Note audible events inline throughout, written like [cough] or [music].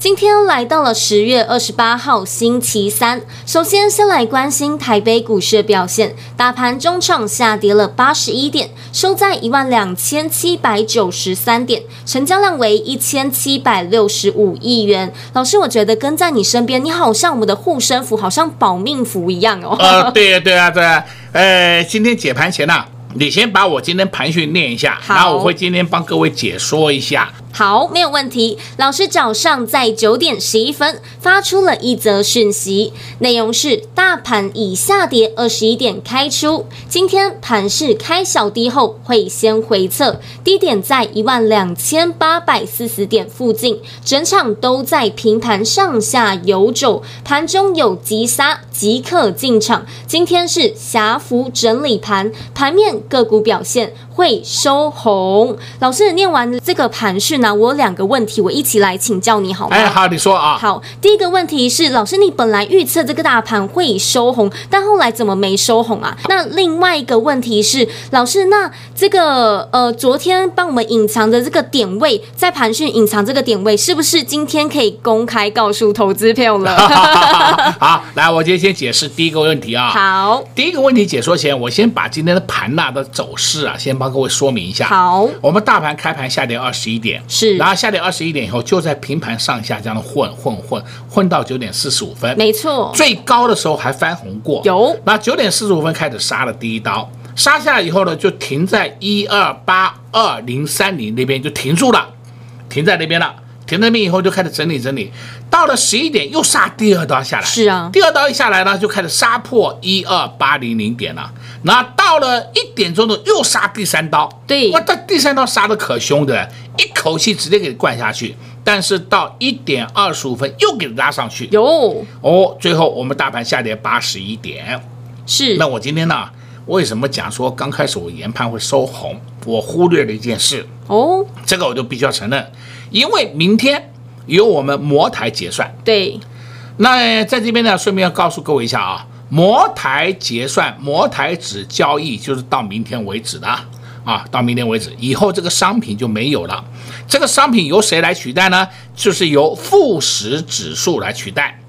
今天来到了十月二十八号星期三，首先先来关心台北股市的表现，大盘中场下跌了八十一点，收在一万两千七百九十三点，成交量为一千七百六十五亿元。老师，我觉得跟在你身边，你好像我们的护身符，好像保命符一样哦。呃，对啊，对啊，对啊。呃，今天解盘前呐、啊，你先把我今天盘讯念一下，好然后我会今天帮各位解说一下。好，没有问题。老师早上在九点十一分发出了一则讯息，内容是：大盘已下跌二十一点开出，今天盘势开小低后会先回测，低点在一万两千八百四十点附近，整场都在平盘上下游走，盘中有急杀即可进场。今天是狭幅整理盘，盘面个股表现会收红。老师念完这个盘讯。呢我有两个问题，我一起来请教你好吗？哎，好，你说啊。好，第一个问题是，老师，你本来预测这个大盘会收红，但后来怎么没收红啊？那另外一个问题是，老师，那这个呃，昨天帮我们隐藏的这个点位，在盘讯隐藏这个点位，是不是今天可以公开告诉投资朋友了？[laughs] [laughs] 好，来，我今天先解释第一个问题啊。好，第一个问题解说前，我先把今天的盘呐的走势啊，先帮各位说明一下。好，我们大盘开盘下跌二十一点。是，然后下跌二十一点以后，就在平盘上下这样的混混混混到九点四十五分，没错，最高的时候还翻红过，有。那九点四十五分开始杀了第一刀，杀下来以后呢，就停在一二八二零三零那边就停住了，停在那边了。停那边以后就开始整理整理，到了十一点又杀第二刀下来，是啊，第二刀一下来呢，就开始杀破一二八零零点了。那到了一点钟的又杀第三刀，对，哇，这第三刀杀的可凶的，一口气直接给灌下去。但是到一点二十五分又给拉上去，有。哦，最后我们大盘下跌八十一点，是。那我今天呢，为什么讲说刚开始我研判会收红？我忽略了一件事哦，这个我就必须要承认。因为明天有我们摩台结算，对。那在这边呢，顺便要告诉各位一下啊，摩台结算、摩台指交易就是到明天为止的啊，到明天为止，以后这个商品就没有了。这个商品由谁来取代呢？就是由富时指数来取代。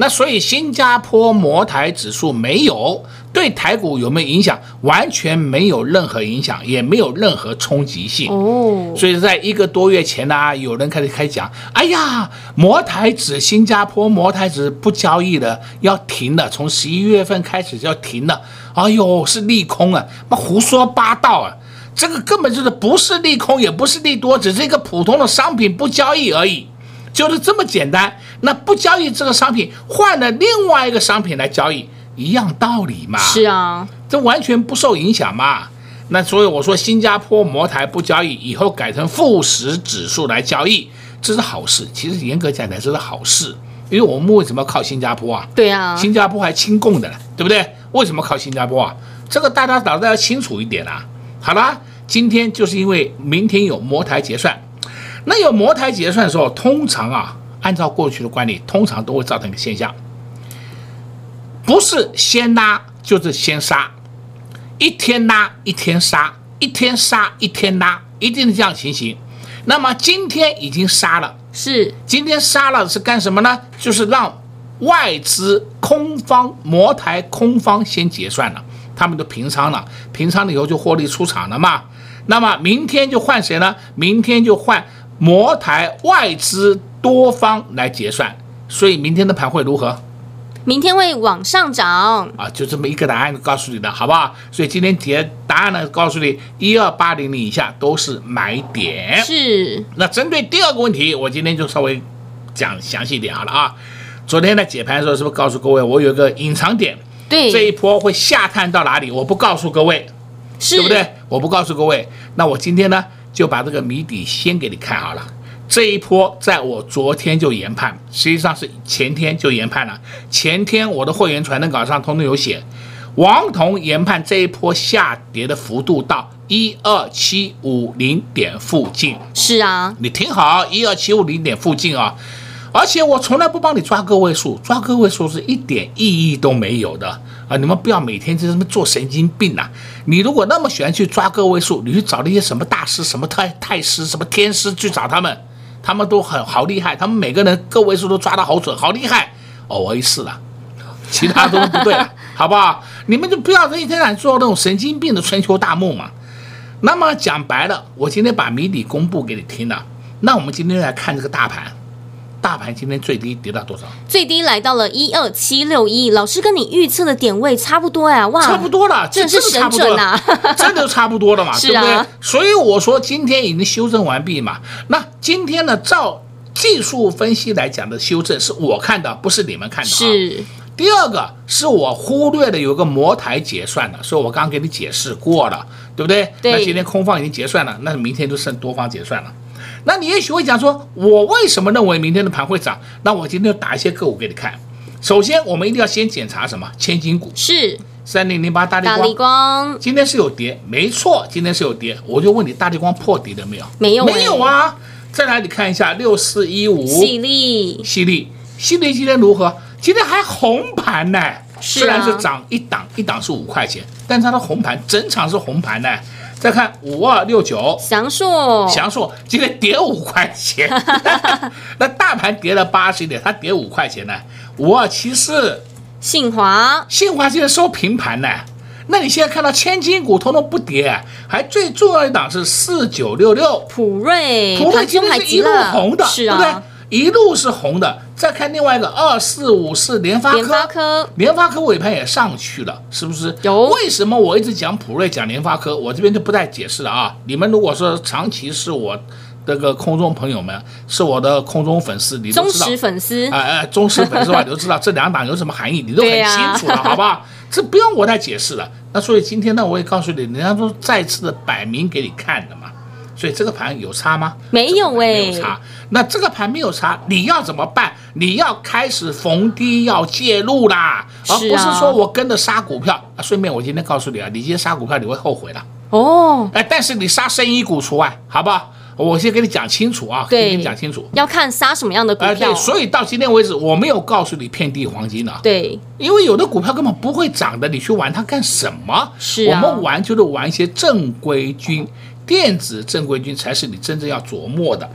那所以新加坡摩台指数没有对台股有没有影响？完全没有任何影响，也没有任何冲击性。哦，所以在一个多月前呢、啊，有人开始开始讲，哎呀，摩台指新加坡摩台指不交易了，要停了，从十一月份开始就要停了。哎呦，是利空啊，那胡说八道啊！这个根本就是不是利空，也不是利多，只是一个普通的商品不交易而已。就是这么简单，那不交易这个商品，换了另外一个商品来交易，一样道理嘛。是啊，这完全不受影响嘛。那所以我说，新加坡摩台不交易，以后改成富时指数来交易，这是好事。其实严格讲来，这是好事，因为我们为什么靠新加坡啊？对啊，新加坡还亲共的，对不对？为什么靠新加坡啊？这个大家脑袋要清楚一点啊。好啦，今天就是因为明天有摩台结算。那有摩台结算的时候，通常啊，按照过去的惯例，通常都会造成一个现象，不是先拉就是先杀，一天拉一天杀，一天杀一天拉，一定是这样情形。那么今天已经杀了，是今天杀了是干什么呢？就是让外资空方摩台空方先结算了，他们都平仓了，平仓了以后就获利出场了嘛。那么明天就换谁呢？明天就换。摩台外资多方来结算，所以明天的盘会如何？明天会往上涨啊！就这么一个答案告诉你的，好不好？所以今天解答案呢，告诉你一二八零零以下都是买点。是。那针对第二个问题，我今天就稍微讲详细一点好了啊。昨天在解盘的时候，是不是告诉各位我有一个隐藏点？对，这一波会下探到哪里？我不告诉各位，是对不对？我不告诉各位。那我今天呢，就把这个谜底先给你看好了。这一波在我昨天就研判，实际上是前天就研判了。前天我的会员传真稿上通通有写，王彤研判这一波下跌的幅度到一二七五零点附近。是啊，你听好，一二七五零点附近啊。而且我从来不帮你抓个位数，抓个位数是一点意义都没有的啊！你们不要每天就这么做神经病呐、啊！你如果那么喜欢去抓个位数，你去找那些什么大师、什么太太师、什么天师去找他们。他们都很好厉害，他们每个人个位数都抓的好准，好厉害哦！我一试了，[laughs] 其他都不对，[laughs] 好不好？你们就不要一天天做那种神经病的春秋大梦嘛。那么讲白了，我今天把谜底公布给你听了。那我们今天来看这个大盘。大盘今天最低跌到多少？最低来到了一二七六一。老师跟你预测的点位差不多呀，哇，差不多了，真的是神准啊，[laughs] 真的差不多了嘛，是啊，对不对？所以我说今天已经修正完毕嘛。那今天呢，照技术分析来讲的修正，是我看的，不是你们看的啊。是。第二个是我忽略的有个摩台结算的，所以我刚刚给你解释过了，对不对？对。那今天空方已经结算了，那明天就剩多方结算了。那你也许会讲说，我为什么认为明天的盘会涨？那我今天就打一些个股给你看。首先，我们一定要先检查什么？千金股是三零零八大力光。大立光今天是有跌，没错，今天是有跌。我就问你，大力光破底了没有？没有，没有啊。再来，你看一下六四一五，犀利，犀利，犀利今天如何？今天还红盘呢。虽然是涨一档，一档是五块钱，但它的红盘整场是红盘呢。再看五二六九，祥硕，祥硕今天跌五块钱，[laughs] [laughs] 那大盘跌了八十点，它跌五块钱呢。五二七四，信华，信华今天收平盘呢。那你现在看到千金股通通不跌，还最重要一档是四九六六，普瑞，普瑞今天是一路红的，是啊，对不对？一路是红的。再看另外一个二四五四联发科，联发科，联发科尾盘也上去了，是不是？有。为什么我一直讲普瑞，讲联发科？我这边就不再解释了啊！你们如果说长期是我这个空中朋友们，是我的空中粉丝，你都知道。忠实粉丝。哎哎，忠实粉丝的话，[laughs] 你都知道这两档有什么含义，你都很清楚了，好不好？这不用我再解释了。那所以今天呢，我也告诉你，人家都再次的摆明给你看的嘛。所以这个盘有差吗？没有哎，没有差。那这个盘没有差，你要怎么办？你要开始逢低要介入啦，而不是说我跟着杀股票。啊，顺便我今天告诉你啊，你今天杀股票你会后悔的哦。哎，但是你杀生意股除外，好不好？我先给你讲清楚啊，先，跟你讲清楚。要看杀什么样的股票。哎，对，所以到今天为止，我没有告诉你遍地黄金啊。对，因为有的股票根本不会涨的，你去玩它干什么？是啊，我们玩就是玩一些正规军。电子正规军才是你真正要琢磨的，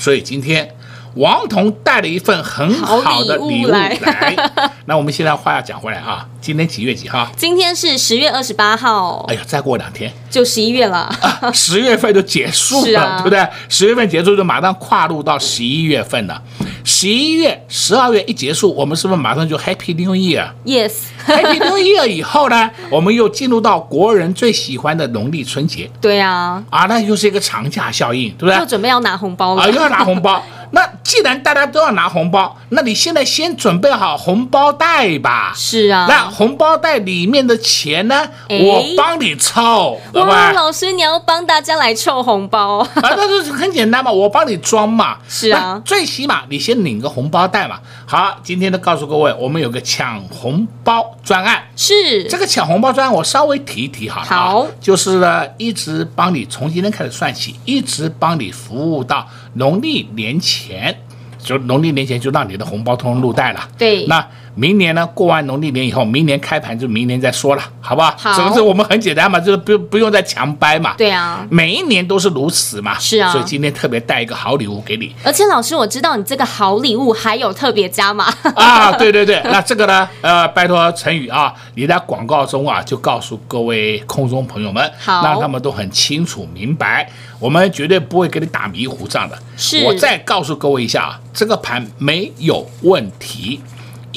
所以今天王彤带了一份很好的礼物来。[laughs] 那我们现在话要讲回来啊，今天几月几号？今天是十月二十八号。哎呀，再过两天就十一月了，啊，十月份就结束了，[laughs] 啊，对不对？十月份结束就马上跨入到十一月份了。十一月、十二月一结束，我们是不是马上就 Happy New Year？Yes，Happy [laughs] New Year 以后呢，我们又进入到国人最喜欢的农历春节。对啊，啊，那又是一个长假效应，对不对？又准备要拿红包了啊，又要拿红包。[laughs] 那既然大家都要拿红包，那你现在先准备好红包袋吧。是啊，那红包袋里面的钱呢？我帮你凑，对吧？老师，你要帮大家来凑红包啊？那就是很简单嘛，我帮你装嘛。是啊，最起码你先领个红包袋嘛。好，今天呢告诉各位，我们有个抢红包专案。是这个抢红包专案，我稍微提一提好了。好，就是呢，一直帮你从今天开始算起，一直帮你服务到农历年前，就农历年前就让你的红包通通入袋了。对，那。明年呢，过完农历年以后，明年开盘就明年再说了，好不好？好，是不是我们很简单嘛？就是不不用再强掰嘛。对啊，每一年都是如此嘛。是啊，所以今天特别带一个好礼物给你。而且老师，我知道你这个好礼物还有特别加码 [laughs] 啊！对对对，那这个呢？呃，拜托陈宇啊，你在广告中啊就告诉各位空中朋友们，好，让他们都很清楚明白，我们绝对不会给你打迷糊仗的。是，我再告诉各位一下啊，这个盘没有问题。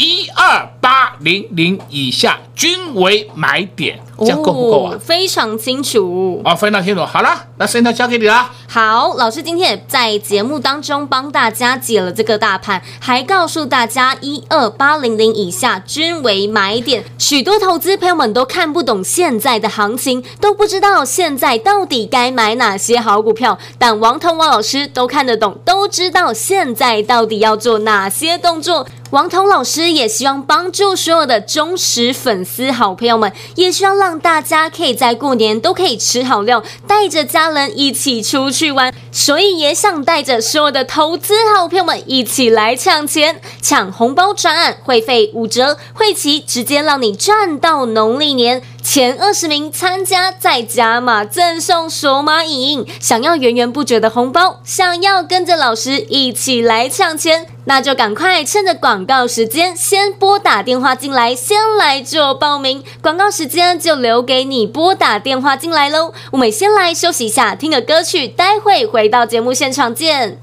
一二八零零以下均为买点，这样够不够啊？哦，非常清楚哦，非常清楚。好了，那现在交给你了。好，老师今天也在节目当中帮大家解了这个大盘，还告诉大家一二八零零以下均为买点。许多投资朋友们都看不懂现在的行情，都不知道现在到底该买哪些好股票，但王彤王老师都看得懂，都知道现在到底要做哪些动作。王彤老师也希望帮助所有的忠实粉丝、好朋友们，也希望让大家可以在过年都可以吃好料，带着家人一起出去玩，所以也想带着所有的投资好朋友们一起来抢钱、抢红包专案，会费五折，会期直接让你赚到农历年。前二十名参加再加码赠送索马影印，想要源源不绝的红包，想要跟着老师一起来抢钱，那就赶快趁着广告时间先拨打电话进来，先来做报名。广告时间就留给你拨打电话进来喽。我们先来休息一下，听个歌曲，待会回到节目现场见。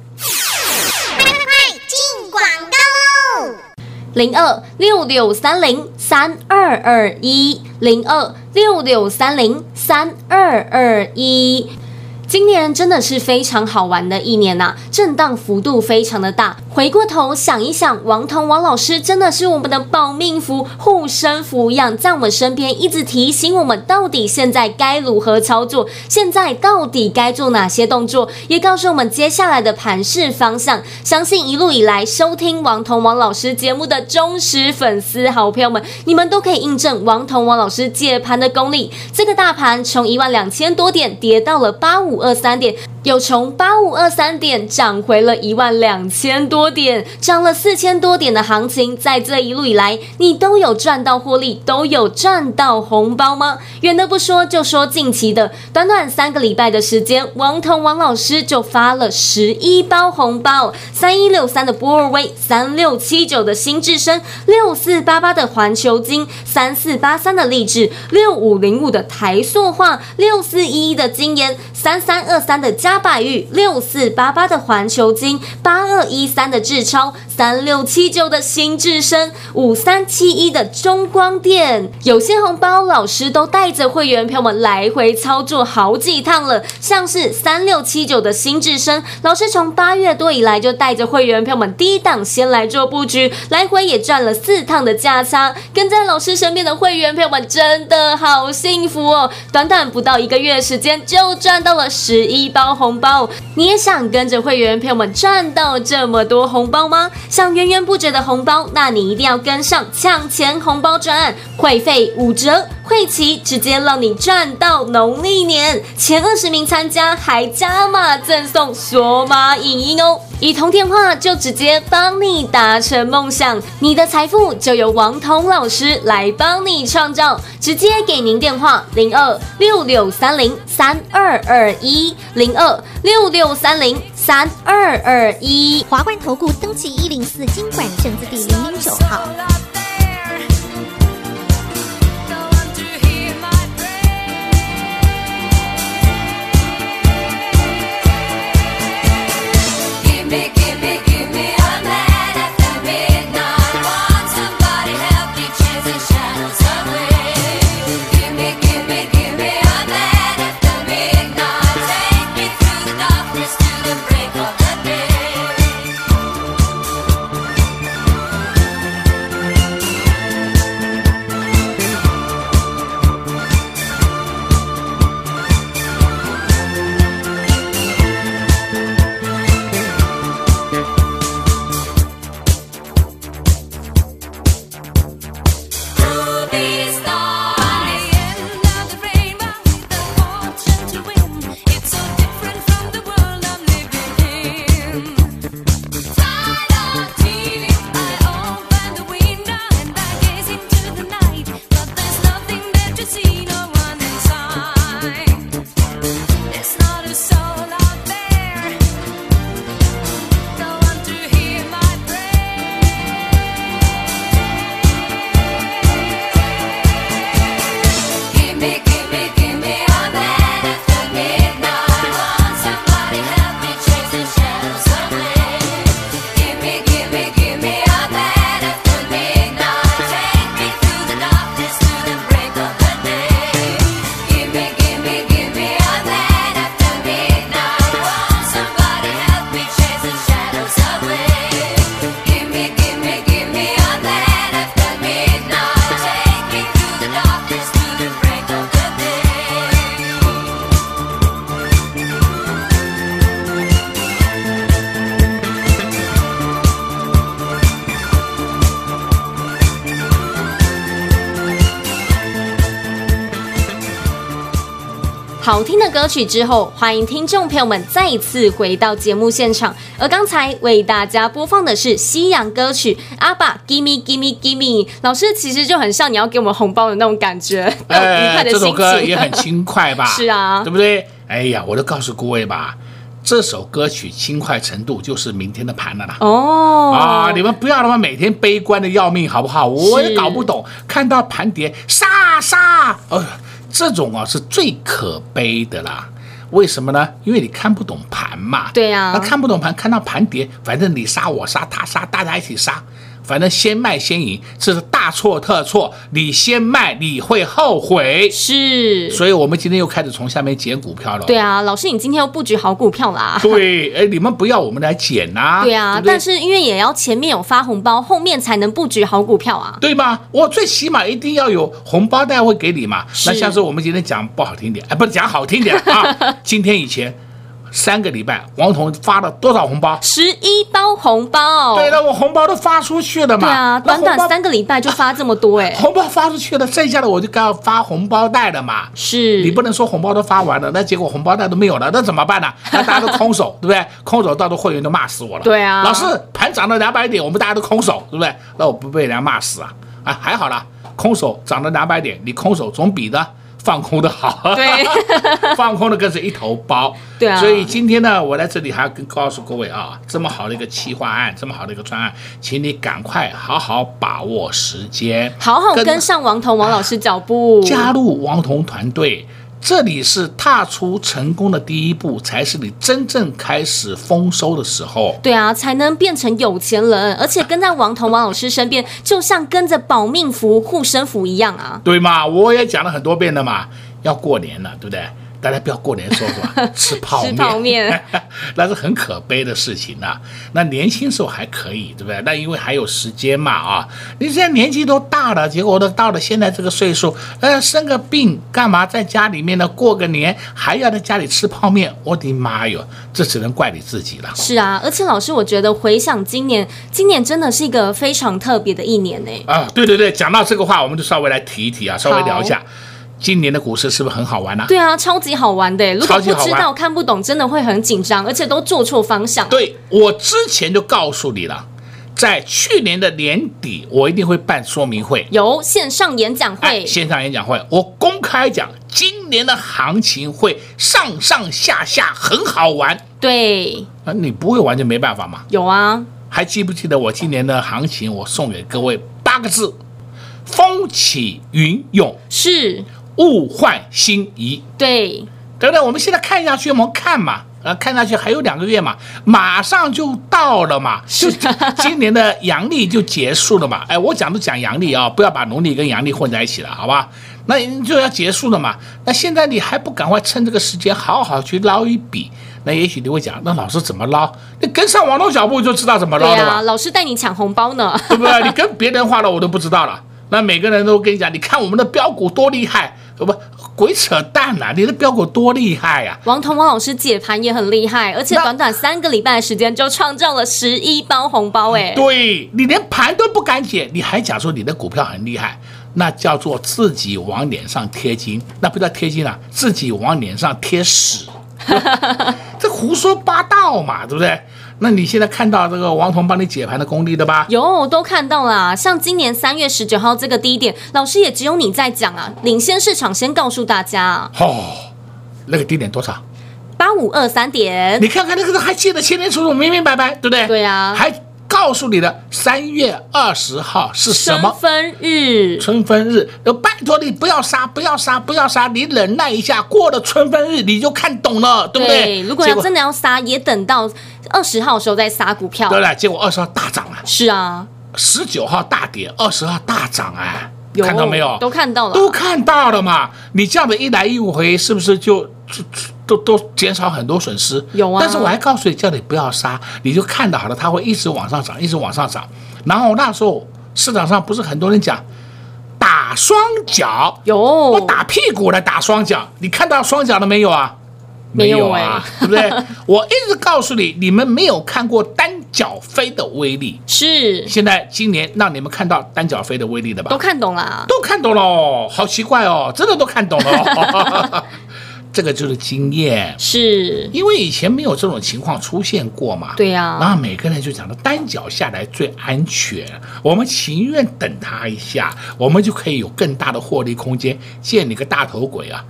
零二六六三零三二二一，零二六六三零三二二一。今年真的是非常好玩的一年呐、震荡幅度非常的大。回过头想一想，王彤王老师真的是我们的保命符、护身符一样，在我们身边一直提醒我们，到底现在该如何操作，现在到底该做哪些动作，也告诉我们接下来的盘势方向。相信一路以来收听王彤王老师节目的忠实粉丝好朋友们，你们都可以印证王彤王老师解盘的功力。这个大盘从一万两千多点跌到了八五。五二三点，有从八五二三点涨回了一万两千多点，涨了四千多点的行情，在这一路以来，你都有赚到获利，都有赚到红包吗？远的不说，就说近期的，短短三个礼拜的时间，王彤王老师就发了十一包红包，三一六三的波尔威，三六七九的新智深，六四八八的环球金，三四八三的励志，六五零五的台塑化，六四一一的金研，三。三二三的嘉百玉，六四八八的环球金，八二一三的智超，三六七九的新智深，五三七一的中光电。有些红包老师都带着会员朋友们来回操作好几趟了，像是三六七九的新智深，老师从八月多以来就带着会员朋友们低档先来做布局，来回也赚了四趟的价差。跟在老师身边的会员朋友们真的好幸福哦，短短不到一个月时间就赚到了。十一包红包，你也想跟着会员朋友们赚到这么多红包吗？想源源不绝的红包，那你一定要跟上抢钱红包专案，会费五折。会期直接让你赚到农历年，前二十名参加还加码赠送索马影音哦！一通电话就直接帮你达成梦想，你的财富就由王彤老师来帮你创造。直接给您电话零二六六三零三二二一零二六六三零三二二一华冠投顾登记一零四金管证字第零零九号。好听的歌曲之后，欢迎听众朋友们再一次回到节目现场。而刚才为大家播放的是西洋歌曲《阿爸 Gimme Gimme Gimme》，老师其实就很像你要给我们红包的那种感觉，[laughs] 那种愉快的心情。这首歌也很轻快吧？[laughs] 是啊，对不对？哎呀，我都告诉各位吧，这首歌曲轻快程度就是明天的盘了啦。哦啊，你们不要他妈每天悲观的要命，好不好？我也搞不懂，看到盘跌杀杀，呃这种啊是最可悲的啦，为什么呢？因为你看不懂盘嘛。对呀、啊，那看不懂盘，看到盘跌，反正你杀我杀他杀，大家一起杀。反正先卖先赢，这是大错特错。你先卖，你会后悔。是，所以我们今天又开始从下面捡股票了。对啊，老师，你今天又布局好股票啦。对，哎，你们不要我们来捡呐、啊。对啊对对，但是因为也要前面有发红包，后面才能布局好股票啊。对吗？我最起码一定要有红包袋会给你嘛。那像是我们今天讲不好听点，哎，不是讲好听点啊。[laughs] 今天以前。三个礼拜，王彤发了多少红包？十一包红包。对了，我红包都发出去了嘛。对啊，短短三个礼拜就发这么多哎。[laughs] 红包发出去了，剩下的我就该要发红包袋了嘛。是。你不能说红包都发完了，那结果红包袋都没有了，那怎么办呢？[laughs] 那大家都空手，对不对？空手，到时候会员都骂死我了。对啊。老师，盘涨了两百点，我们大家都空手，对不对？那我不被人家骂死啊？啊，还好啦，空手涨了两百点，你空手总比呢。放空的好，对，[laughs] 放空的更是一头包，对啊。所以今天呢，我在这里还要跟告诉各位啊，这么好的一个企划案，这么好的一个专案，请你赶快好好把握时间，好好跟上王彤王老师脚步，加入王彤团队。这里是踏出成功的第一步，才是你真正开始丰收的时候。对啊，才能变成有钱人，而且跟在王彤王老师身边，就像跟着保命符、护身符一样啊。对嘛，我也讲了很多遍了嘛，要过年了，对不对？大家不要过年的时候是吧？[laughs] 吃泡面，泡面 [laughs] 那是很可悲的事情呐、啊。那年轻时候还可以，对不对？那因为还有时间嘛啊。你现在年纪都大了，结果都到了现在这个岁数，呃，生个病干嘛在家里面呢？过个年还要在家里吃泡面？我的妈哟，这只能怪你自己了。是啊，而且老师，我觉得回想今年，今年真的是一个非常特别的一年呢。啊，对对对，讲到这个话，我们就稍微来提一提啊，稍微聊一下。今年的股市是不是很好玩呢、啊？对啊，超级好玩的。如果不知道、看不懂，真的会很紧张，而且都做错方向。对，我之前就告诉你了，在去年的年底，我一定会办说明会，有线上演讲会。线上演讲会，我公开讲，今年的行情会上上下下很好玩。对，啊，你不会玩就没办法嘛。有啊，还记不记得我今年的行情？我送给各位八个字：风起云涌。是。物换星移，对，对不对？我们现在看下去，我们看嘛，啊，看下去还有两个月嘛，马上就到了嘛，[laughs] 就今年的阳历就结束了嘛。哎，我讲都讲阳历啊，不要把农历跟阳历混在一起了，好吧？那就要结束了嘛。那现在你还不赶快趁这个时间好好去捞一笔？那也许你会讲，那老师怎么捞？你跟上网络脚步就知道怎么捞了吧？啊、老师带你抢红包呢，对不对？你跟别人话了，我都不知道了。那每个人都跟你讲，你看我们的标股多厉害。不，鬼扯淡呐、啊！你的标股多厉害呀、啊！王彤王老师解盘也很厉害，而且短短三个礼拜的时间就创造了十一包红包哎！对，你连盘都不敢解，你还讲说你的股票很厉害，那叫做自己往脸上贴金，那不叫贴金啊，自己往脸上贴屎，[laughs] [laughs] 这胡说八道嘛，对不对？那你现在看到这个王彤帮你解盘的功力的吧？有，都看到了。像今年三月十九号这个低点，老师也只有你在讲啊，领先市场，先告诉大家。哦，那个低点多少？八五二三点。你看看那个还记得清清楚楚、明明白白，对不对？对啊。还告诉你的三月二十号是什么？春分日。春分日，拜托你不要杀，不要杀，不要杀，你忍耐一下，过了春分日你就看懂了，对不对？对，如果要真的要杀，也等到。二十号的时候再杀股票，对了，结果二十号大涨啊！是啊，十九号大跌，二十号大涨啊！看到没有？都看到了，都看到了嘛！你这样的一来一回，是不是就就都都减少很多损失？有啊。但是我还告诉你，叫你不要杀，你就看到好了，它会一直往上涨，一直往上涨。然后那时候市场上不是很多人讲打双脚，有我打屁股来打双脚，你看到双脚了没有啊？没有啊，对不对？[laughs] 我一直告诉你，你们没有看过单脚飞的威力。是，现在今年让你们看到单脚飞的威力了吧？都看懂了，都看懂了，好奇怪哦，真的都看懂了。[laughs] 这个就是经验，是因为以前没有这种情况出现过嘛。对呀、啊，然后每个人就讲到单脚下来最安全，我们情愿等他一下，我们就可以有更大的获利空间，见你个大头鬼啊！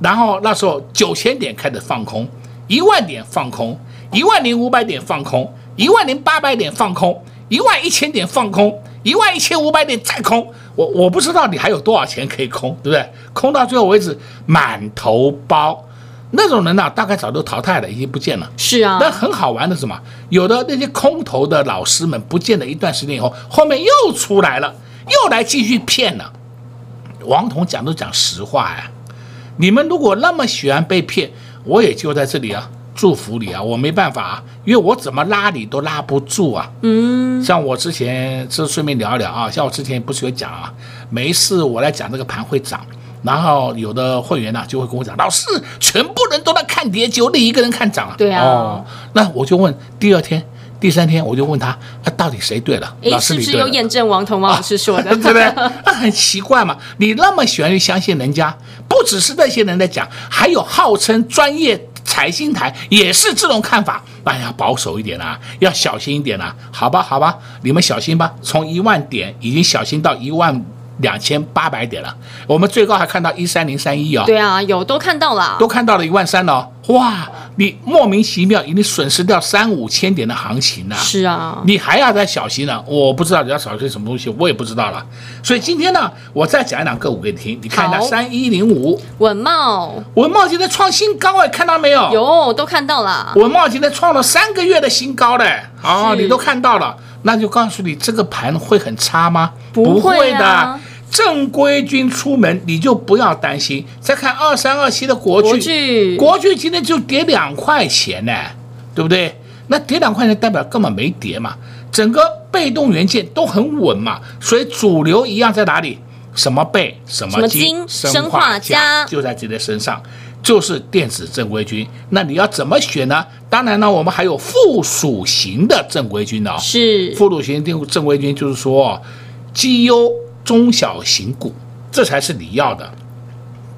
然后那时候九千点开始放空，一万点放空，一万零五百点放空，一万零八百点放空，一万一千点放空，一万一千五百点再空。我我不知道你还有多少钱可以空，对不对？空到最后为止满头包，那种人呢、啊，大概早都淘汰了，已经不见了。是啊，那很好玩的是什么？有的那些空头的老师们不见了一段时间以后，后面又出来了，又来继续骗了。王彤讲都讲实话呀，你们如果那么喜欢被骗，我也就在这里啊。祝福你啊！我没办法啊，因为我怎么拉你都拉不住啊。嗯，像我之前这顺便聊一聊啊，像我之前不是有讲啊，每一次我来讲这个盘会涨，然后有的会员呢、啊、就会跟我讲，老师，全部人都在看跌，就你一个人看涨啊。对啊。哦，那我就问第二天、第三天，我就问他，啊，到底谁对了？老师，你是不是有验证王彤王老师说的？啊、[laughs] 对不对？那很奇怪嘛，你那么喜欢去相信人家，不只是那些人在讲，还有号称专业。财星台也是这种看法，那要保守一点啊，要小心一点啊，好吧，好吧，你们小心吧。从一万点已经小心到一万两千八百点了，我们最高还看到一三零三一啊。对啊，有都看到了，都看到了一万三了，哇！你莫名其妙已经损失掉三五千点的行情了。是啊，你还要再小心呢。我不知道你要小心什么东西，我也不知道了。所以今天呢，我再讲一档个股给你听，你看一下三一零五文茂，文茂今天创新高哎，看到没有？有，都看到了。文茂今天创了三个月的新高嘞，哦，你都看到了，那就告诉你这个盘会很差吗？不会的。正规军出门，你就不要担心。再看二三二七的国剧，国剧，今天就跌两块钱呢，对不对？那跌两块钱代表根本没跌嘛，整个被动元件都很稳嘛，所以主流一样在哪里？什么被什么金？生化家就在自己的身上，就是电子正规军。那你要怎么选呢？当然呢，我们还有附属型的正规军哦。是附属型正正规军，就是说绩优。中小型股，这才是你要的，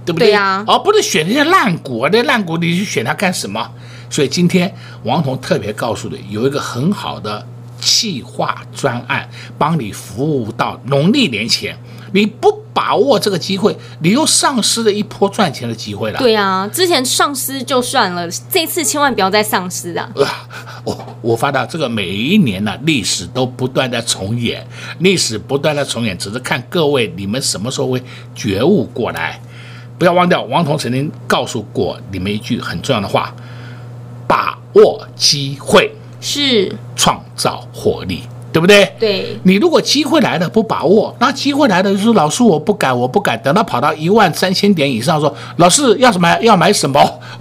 对不对？对呀，而不是选那些烂股啊！那烂股你去选它干什么？所以今天王彤特别告诉你，有一个很好的企划专案，帮你服务到农历年前。你不把握这个机会，你又丧失了一波赚钱的机会了。对啊，之前丧失就算了，这次千万不要再丧失啊！呃，我我发到这个每一年呢、啊，历史都不断的重演，历史不断的重演，只是看各位你们什么时候会觉悟过来。不要忘掉，王彤曾经告诉过你们一句很重要的话：把握机会是创造获利。对不对？对，你如果机会来了不把握，那机会来了就是老师我不敢，我不敢。等到跑到一万三千点以上，说老师要什么要买什么，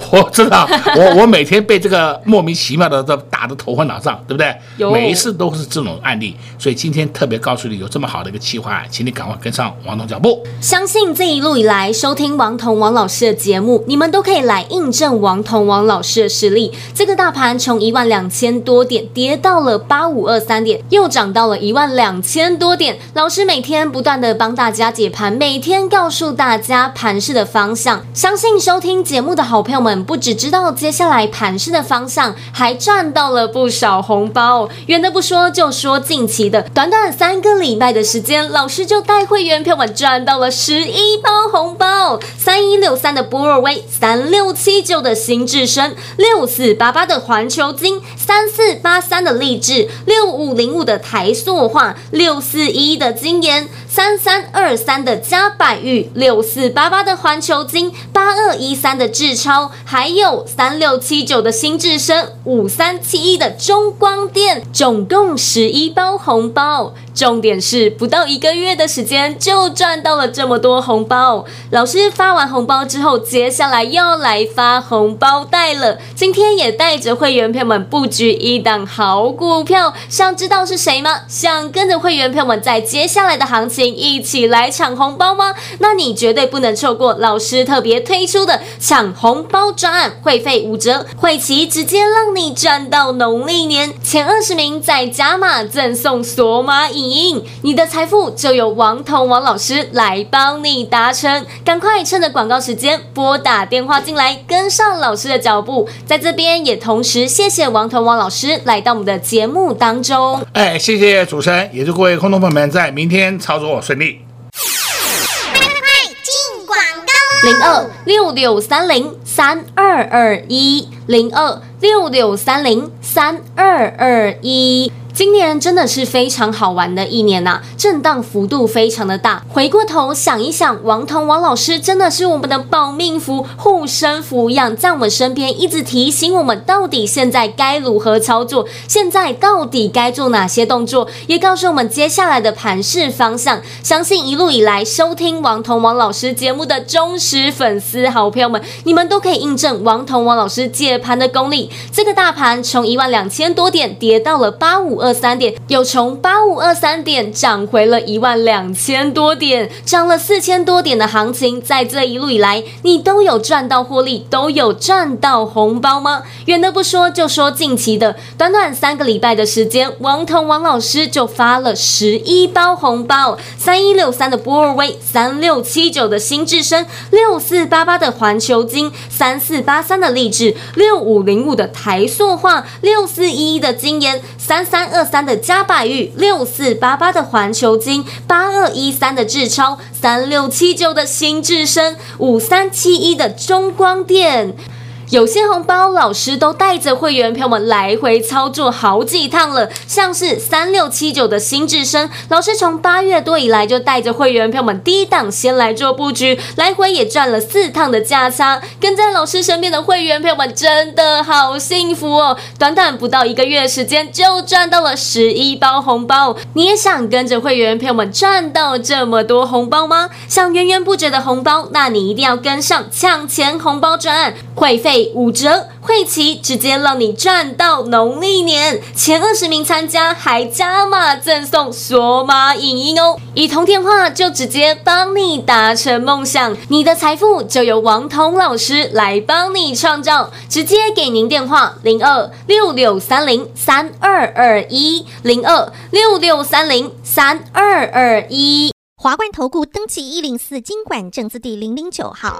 我知道，[laughs] 我我每天被这个莫名其妙的这打得头昏脑胀，对不对？有每一次都是这种案例，所以今天特别告诉你有这么好的一个计划，请你赶快跟上王彤脚步。相信这一路以来收听王彤王老师的节目，你们都可以来印证王彤王老师的实力。这个大盘从一万两千多点跌到了八五二三点，又。又涨到了一万两千多点，老师每天不断的帮大家解盘，每天告诉大家盘势的方向。相信收听节目的好朋友们，不只知道接下来盘势的方向，还赚到了不少红包。远的不说，就说近期的，短短三个礼拜的时间，老师就带会员朋友们赚到了十一包红包。三一六三的波若威，三六七九的新智深，六四八八的环球金，三四八三的励志，六五零五的。台塑化六四一的金研，三三二三的嘉百玉，六四八八的环球金，八二一三的智超，还有三六七九的新智深，五三七一的中光电，总共十一包红包。重点是不到一个月的时间就赚到了这么多红包。老师发完红包之后，接下来要来发红包袋了。今天也带着会员朋友们布局一档好股票，想知道是谁吗？想跟着会员朋友们在接下来的行情一起来抢红包吗？那你绝对不能错过老师特别推出的抢红包专案，会费五折，会期直接让你赚到农历年，前二十名再加码赠送索马影音，你的财富就由王彤王老师来帮你达成。赶快趁着广告时间拨打电话进来，跟上老师的脚步。在这边也同时谢谢王彤王老师来到我们的节目当中。哎，谢谢主持人，也祝各位空头朋友们在明天操作顺利。快快快进广告！零二六六三零三二二一零二六六三零三二二一。今年真的是非常好玩的一年呐、震荡幅度非常的大。回过头想一想，王彤王老师真的是我们的保命符、护身符一样，在我们身边一直提醒我们，到底现在该如何操作，现在到底该做哪些动作，也告诉我们接下来的盘势方向。相信一路以来收听王彤王老师节目的忠实粉丝好朋友们，你们都可以印证王彤王老师解盘的功力。这个大盘从一万两千多点跌到了八五。二三点，又从八五二三点涨回了一万两千多点，涨了四千多点的行情，在这一路以来，你都有赚到获利，都有赚到红包吗？远的不说，就说近期的，短短三个礼拜的时间，王彤王老师就发了十一包红包，三一六三的波尔威，三六七九的新智深，六四八八的环球金，三四八三的励志，六五零五的台塑化，六四一一的金研，三三。二三的嘉百玉，六四八八的环球金，八二一三的智超，三六七九的新智深，五三七一的中光电。有些红包老师都带着会员朋友们来回操作好几趟了，像是三六七九的新智深，老师从八月多以来就带着会员朋友们低档先来做布局，来回也赚了四趟的价差。跟在老师身边的会员朋友们真的好幸福哦，短短不到一个月时间就赚到了十一包红包。你也想跟着会员朋友们赚到这么多红包吗？想源源不绝的红包，那你一定要跟上抢钱红包专案，会费。五折会期，直接让你赚到农历年，前二十名参加还加码赠送索马影音哦！一通电话就直接帮你达成梦想，你的财富就由王彤老师来帮你创造。直接给您电话零二六六三零三二二一零二六六三零三二二一。华冠投顾登记一零四金管证字第零零九号。